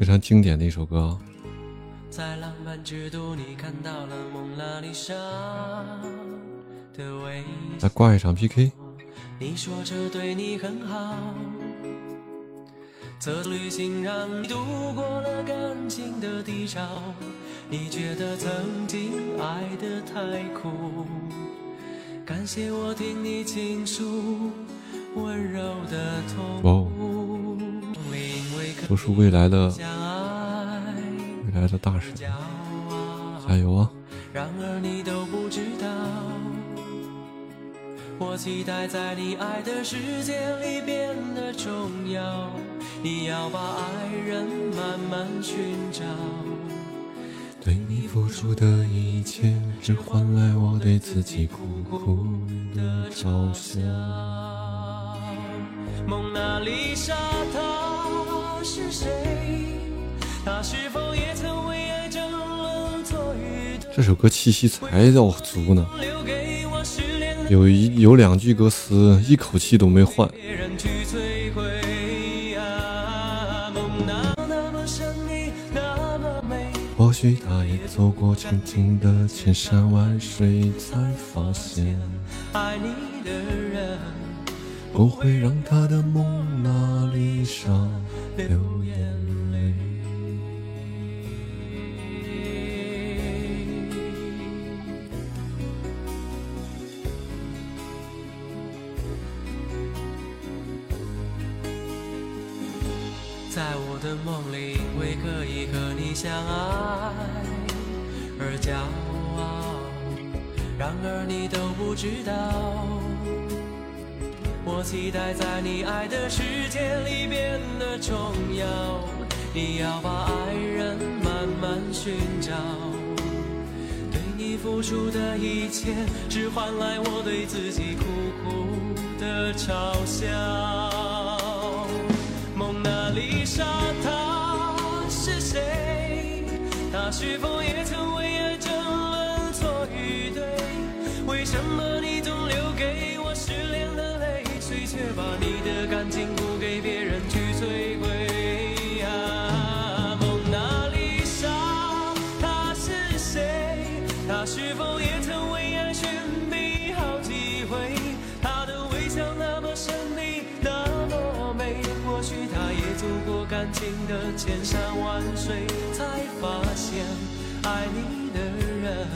非常经典的一首歌啊。在浪漫之都，你看到了蒙娜丽莎的微笑。来挂一场 PK。你说这对你很好，这次旅行让你度过了感情的低潮。你觉得曾经爱得太苦，感谢我听你倾诉温柔的痛。都是未来的未来的大神，加油啊！然而你都不知道，我期待在你爱的世界里变得重要。你要把爱人慢慢寻找，对你付出的一切，只换来我对自己苦苦的嘲笑。蒙娜丽莎这首歌气息才要足呢，有一有两句歌词一口气都没换。别人去摧毁啊！梦那那么神秘，那么美，或许他也走过曾经的千山万水，才发现爱你的人不会让他的蒙娜丽莎流眼泪。在我的梦里，因为可以和你相爱而骄傲。然而你都不知道，我期待在你爱的世界里变得重要。你要把爱人慢慢寻找，对你付出的一切，只换来我对自己苦苦的嘲笑。蒙娜丽莎她是谁？她是否也曾为爱争论错与对？为什么你的千山万水，才发现爱你的人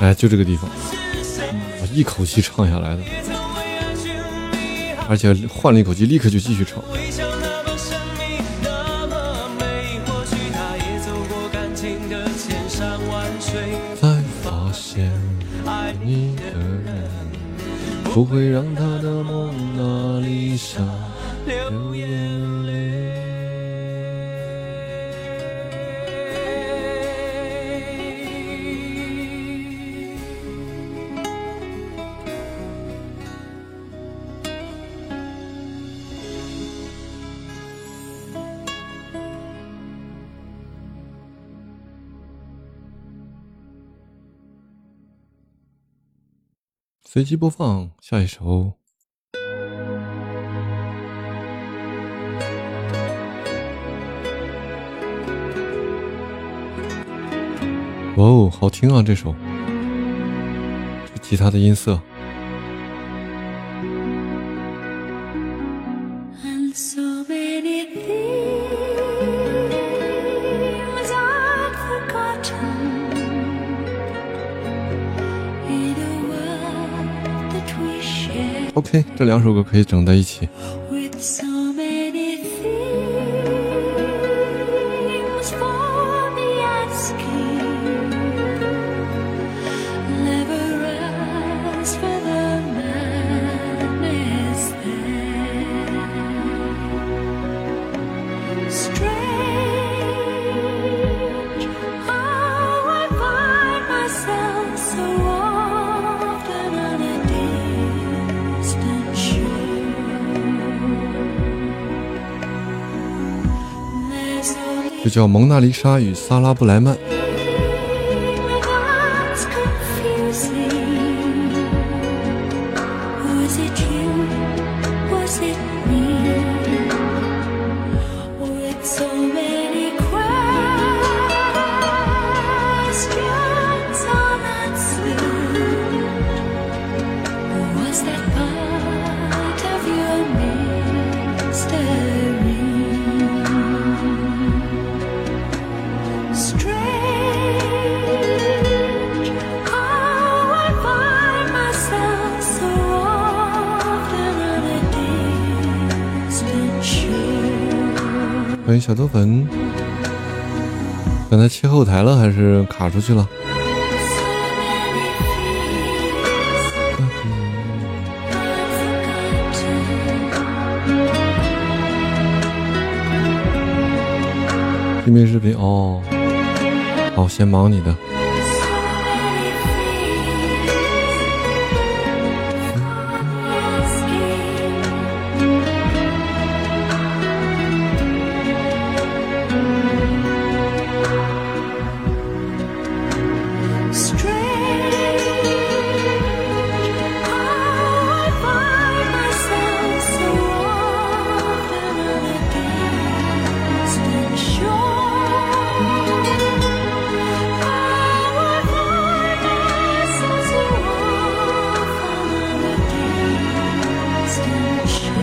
哎，就这个地方，我一口气唱下来的，而且换了一口气，立刻就继续唱。才发现爱你的人不会让他的蒙娜丽莎流眼泪。随机播放下一首。哇哦，好听啊！这首，这吉他的音色，OK，这两首歌可以整在一起。就叫《蒙娜丽莎与萨拉布莱曼》。欢迎小豆粉。刚才切后台了还是卡出去了？拼命视频哦。好先忙你的。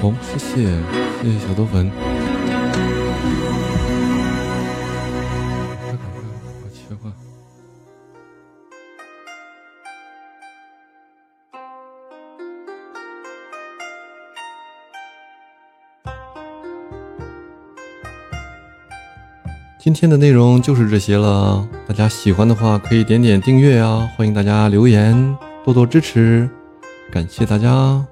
Distant shore. 哦，谢谢，谢谢小豆粉。快快快，我切换。今天的内容就是这些了，大家喜欢的话可以点点订阅啊，欢迎大家留言，多多支持，感谢大家。